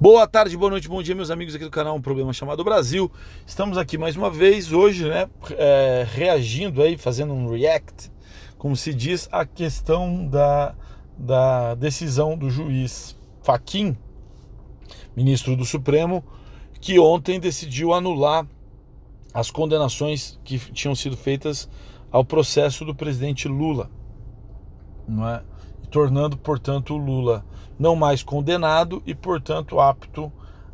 Boa tarde, boa noite, bom dia, meus amigos aqui do canal Um Problema Chamado Brasil. Estamos aqui mais uma vez hoje, né, é, reagindo aí, fazendo um react, como se diz, à questão da, da decisão do juiz Faquim, ministro do Supremo, que ontem decidiu anular as condenações que tinham sido feitas ao processo do presidente Lula, não é? Tornando, portanto, Lula não mais condenado e, portanto, apto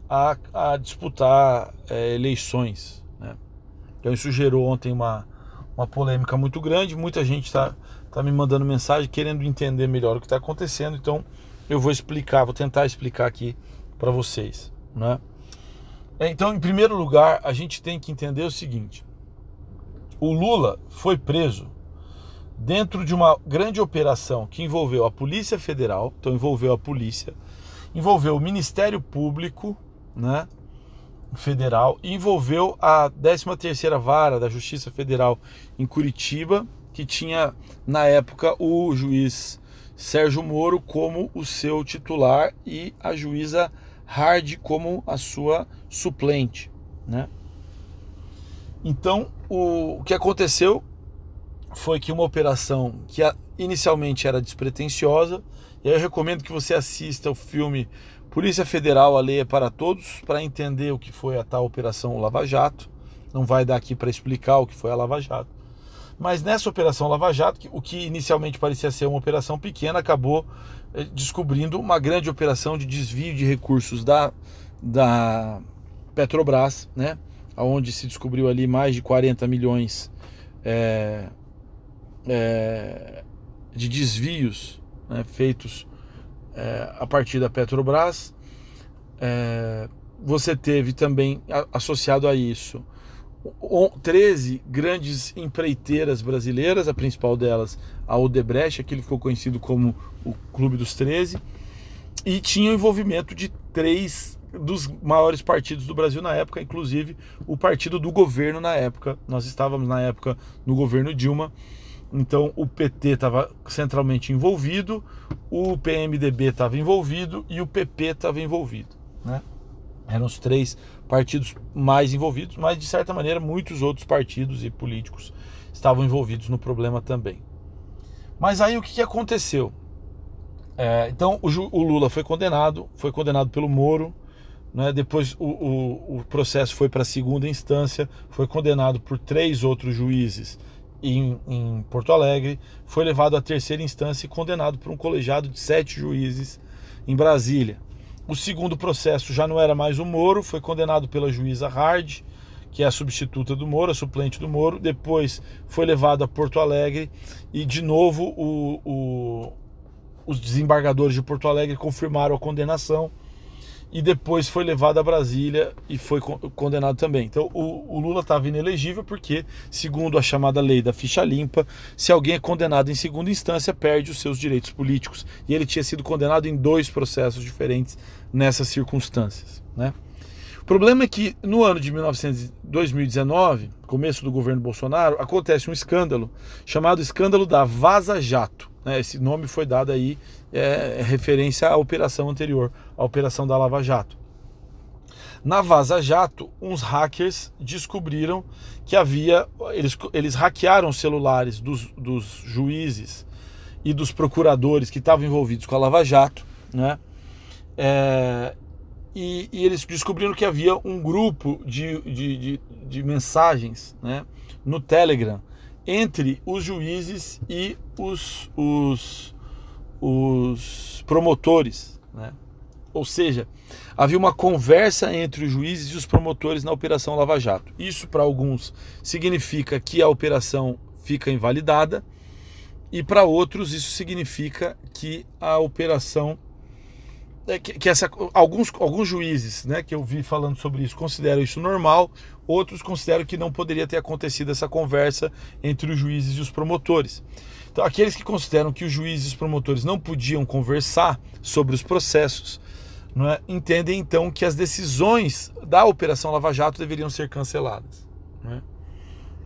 a, a disputar é, eleições. Né? Então, isso gerou ontem uma, uma polêmica muito grande. Muita gente está tá me mandando mensagem querendo entender melhor o que está acontecendo. Então, eu vou explicar, vou tentar explicar aqui para vocês. Né? Então, em primeiro lugar, a gente tem que entender o seguinte: o Lula foi preso dentro de uma grande operação que envolveu a Polícia Federal, então envolveu a polícia, envolveu o Ministério Público, né, federal, envolveu a 13ª Vara da Justiça Federal em Curitiba, que tinha na época o juiz Sérgio Moro como o seu titular e a juíza Hard como a sua suplente, né? Então, o que aconteceu foi que uma operação que inicialmente era despretensiosa, e aí eu recomendo que você assista o filme Polícia Federal, a Lei é para Todos, para entender o que foi a tal operação Lava Jato. Não vai dar aqui para explicar o que foi a Lava Jato. Mas nessa operação Lava Jato, o que inicialmente parecia ser uma operação pequena, acabou eh, descobrindo uma grande operação de desvio de recursos da, da Petrobras, né? onde se descobriu ali mais de 40 milhões é, é, de desvios né, feitos é, a partir da Petrobras. É, você teve também associado a isso 13 grandes empreiteiras brasileiras, a principal delas a Odebrecht, aquele ficou conhecido como o Clube dos 13, e tinha o envolvimento de três dos maiores partidos do Brasil na época, inclusive o partido do governo na época. Nós estávamos na época no governo Dilma então o PT estava centralmente envolvido, o PMDB estava envolvido e o PP estava envolvido. Né? Eram os três partidos mais envolvidos, mas de certa maneira muitos outros partidos e políticos estavam envolvidos no problema também. Mas aí o que, que aconteceu? É, então o, o, Lula foi condenado, foi condenado pelo Moro, né? depois o, o, o processo foi para a segunda instância, foi condenado por três outros juízes em, em, Porto Alegre, foi levado à terceira instância e condenado por um colegiado de sete juízes em Brasília. O segundo processo já não era mais o Moro, foi condenado pela juíza Hard, que é a substituta do Moro, a suplente do Moro. Depois foi levado a Porto Alegre e, de novo, o, o, os desembargadores de Porto Alegre confirmaram a condenação e depois foi levado a Brasília e foi condenado também. Então o, o Lula estava inelegível porque, segundo a chamada lei da ficha limpa, se alguém é condenado em segunda instância, perde os seus direitos políticos. E ele tinha sido condenado em dois processos diferentes nessas circunstâncias. Né? O problema é que no ano de 1900, 2019, começo do governo Bolsonaro, acontece um escândalo chamado escândalo da Vaza Jato. Né? Esse nome foi dado aí é, referência à operação anterior, a operação da Lava Jato. Na Vaza Jato, uns hackers descobriram que havia. Eles, eles hackearam os celulares dos, dos juízes e dos procuradores que estavam envolvidos com a Lava Jato, né? É, e, e, eles descobriram que havia um grupo de, de, de, de mensagens né, no Telegram entre os juízes e os, os, os promotores. Né? Ou seja, havia uma conversa entre os juízes e os promotores na Operação Lava Jato. Isso, para alguns, significa que a operação fica invalidada, e para outros, isso significa que a operação. É, que, que essa, alguns, alguns juízes né, que eu vi falando sobre isso consideram isso normal, outros consideram que não poderia ter acontecido essa conversa entre os juízes e os promotores. Então, aqueles que consideram que os juízes e os promotores não podiam conversar sobre os processos, é, entendem então que as decisões da Operação Lava Jato deveriam ser canceladas. É?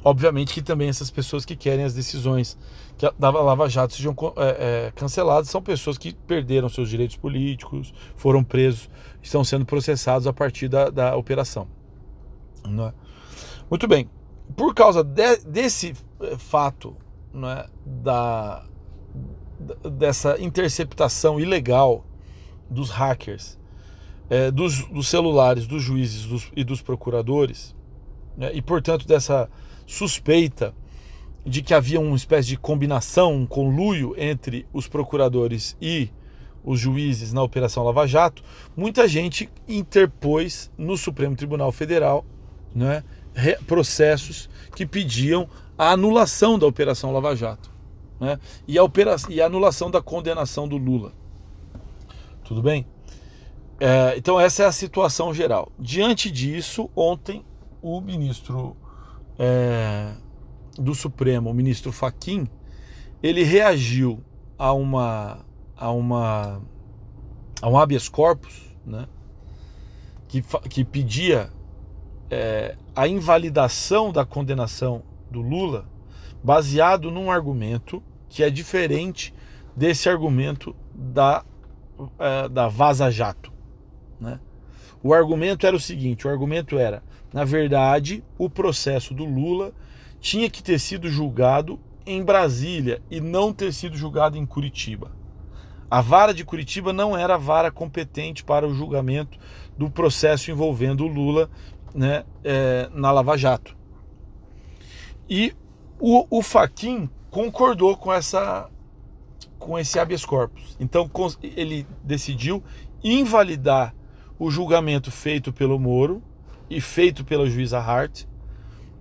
Obviamente que também essas pessoas que querem as decisões que da Lava Jato sejam é, é, canceladas são pessoas que perderam seus direitos políticos, foram presos, estão sendo processados a partir da, da operação. É? Muito bem. Por causa de, desse é, fato, é, da, dessa interceptação ilegal dos hackers, é, dos, dos, celulares dos juízes dos, e dos procuradores, né, e portanto dessa suspeita de que havia uma espécie de combinação, um conluio entre os procuradores e os juízes na Operação Lava Jato, muita gente interpôs no Supremo Tribunal Federal né, processos que pediam a anulação da Operação Lava Jato né, e, a operação, e a anulação da condenação do Lula. Tudo bem? É, então, essa é a situação geral. Diante disso, ontem o ministro é, do Supremo, o ministro Faquim, ele reagiu a uma a uma a um habeas corpus, né, que, que pedia é, a invalidação da condenação do Lula, baseado num argumento que é diferente desse argumento da é, da Vaza Jato, né? O argumento era o seguinte: o argumento era na verdade, o processo do Lula tinha que ter sido julgado em Brasília e não ter sido julgado em Curitiba. A vara de Curitiba não era a vara competente para o julgamento do processo envolvendo o Lula né, é, na Lava Jato. E o, o Faquin concordou com essa com esse habeas corpus. Então ele decidiu invalidar o julgamento feito pelo Moro e feito pela juíza Hart,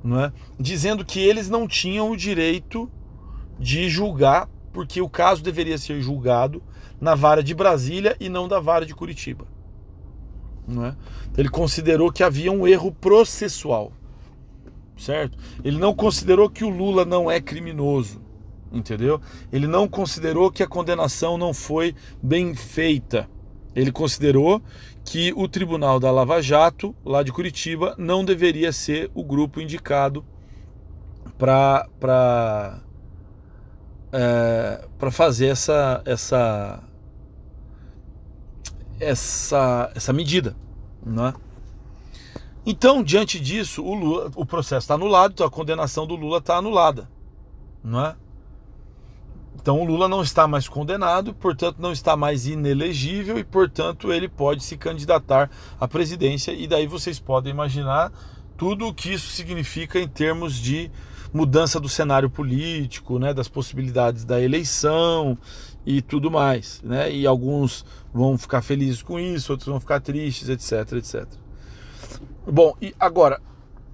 não é? dizendo que eles não tinham o direito de julgar, porque o caso deveria ser julgado na vara de Brasília e não da vara de Curitiba. Não é? Ele considerou que havia um erro processual, certo? Ele não considerou que o Lula não é criminoso, entendeu? Ele não considerou que a condenação não foi bem feita. Ele considerou que o Tribunal da Lava Jato, lá de Curitiba, não deveria ser o grupo indicado para é, para fazer essa essa essa essa medida, não é? Então, diante disso, o, Lula, o processo está anulado, então a condenação do Lula está anulada, não é? Então o Lula não está mais condenado, portanto não está mais inelegível e, portanto, ele pode se candidatar à presidência. E daí vocês podem imaginar tudo o que isso significa em termos de mudança do cenário político, né, das possibilidades da eleição e tudo mais, né? E alguns vão ficar felizes com isso, outros vão ficar tristes, etc, etc. Bom, e agora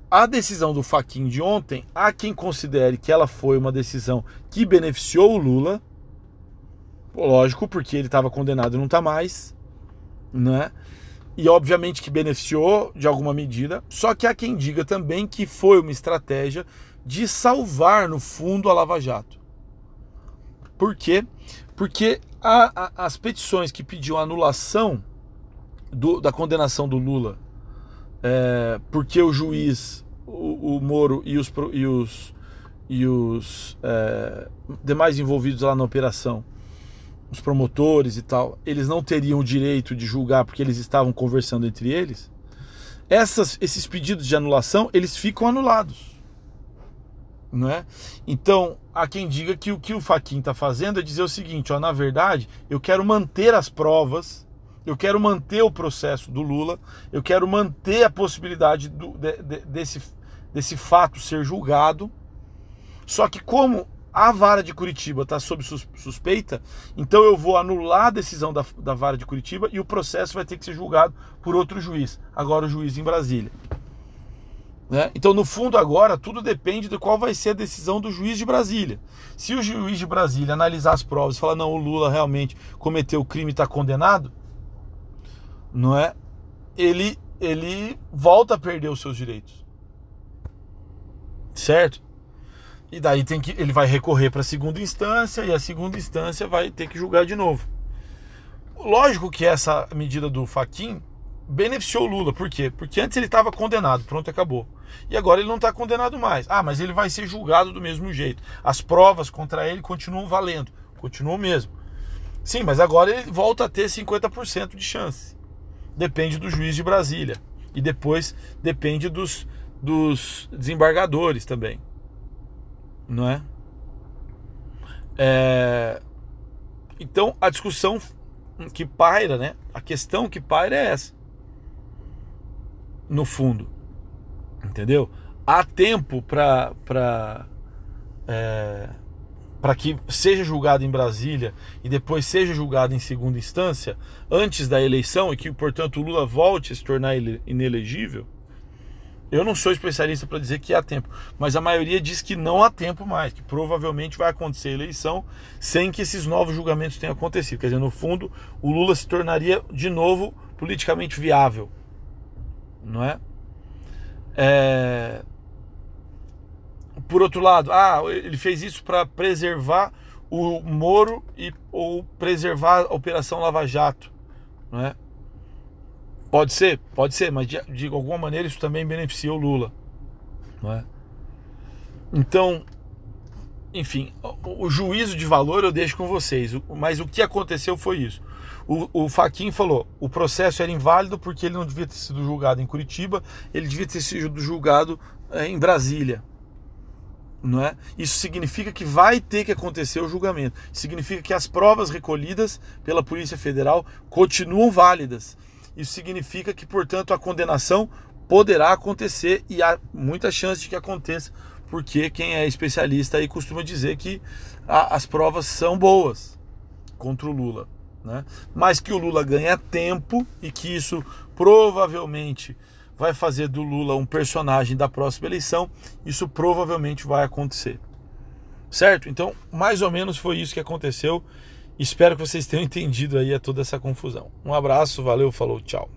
a decisão do Faquin de ontem, há quem considere que ela foi uma decisão que beneficiou o Lula. Lógico, porque ele estava condenado e não está mais, né? E obviamente que beneficiou de alguma medida. Só que há quem diga também que foi uma estratégia de salvar, no fundo, a Lava Jato. Por quê? Porque a, a, as petições que pediam anulação do, da condenação do Lula, é, porque o juiz o, o Moro e os, e os, e os é, demais envolvidos lá na operação, os promotores e tal, eles não teriam o direito de julgar porque eles estavam conversando entre eles, essas, esses pedidos de anulação, eles ficam anulados. Não é? Então, há quem diga que o que o Faquin está fazendo é dizer o seguinte: ó, na verdade, eu quero manter as provas, eu quero manter o processo do Lula, eu quero manter a possibilidade do, de, de, desse desse fato ser julgado. Só que como a vara de Curitiba está sob suspeita, então eu vou anular a decisão da, da vara de Curitiba e o processo vai ter que ser julgado por outro juiz, agora o juiz em Brasília. Né? Então, no fundo, agora tudo depende de qual vai ser a decisão do juiz de Brasília. Se o juiz de Brasília analisar as provas e falar, não, o Lula realmente cometeu o crime e está condenado, não é? Ele, ele volta a perder os seus direitos certo? E daí tem que ele vai recorrer para a segunda instância e a segunda instância vai ter que julgar de novo. Lógico que essa medida do Faquin beneficiou o Lula. Por quê? Porque antes ele estava condenado, pronto, acabou. E agora ele não está condenado mais. Ah, mas ele vai ser julgado do mesmo jeito. As provas contra ele continuam valendo, continuam mesmo. Sim, mas agora ele volta a ter 50% de chance. Depende do juiz de Brasília. E depois depende dos, dos desembargadores também. Não é? é? Então a discussão que paira, né? A questão que paira é essa. No fundo. Entendeu? Há tempo para é, para que seja julgado em Brasília e depois seja julgado em segunda instância antes da eleição e que, portanto, o Lula volte a se tornar inelegível. Eu não sou especialista para dizer que há tempo, mas a maioria diz que não há tempo mais, que provavelmente vai acontecer a eleição sem que esses novos julgamentos tenham acontecido. Quer dizer, no fundo, o Lula se tornaria de novo politicamente viável, não é? é... Por outro lado, ah, ele fez isso para preservar o Moro e ou preservar a Operação Lava Jato, não é? Pode ser, pode ser, mas de, de alguma maneira isso também beneficia o Lula, não é? Então, enfim, o, o, juízo de valor eu deixo com vocês, mas o que aconteceu foi isso. O, o Faquin falou: o processo era inválido porque ele não devia ter sido julgado em Curitiba, ele devia ter sido julgado é, em Brasília. Não é? Isso significa que vai ter que acontecer o julgamento. Significa que as provas recolhidas pela Polícia Federal continuam válidas. Isso significa que, portanto, a condenação poderá acontecer e há muita chance de que aconteça, porque quem é especialista aí costuma dizer que a, as provas são boas contra o Lula. Né? Mas que o Lula ganha tempo e que isso provavelmente vai fazer do Lula um personagem da próxima eleição, isso provavelmente vai acontecer. Certo? Então, mais ou menos foi isso que aconteceu. Espero que vocês tenham entendido aí toda essa confusão. Um abraço, valeu, falou, tchau.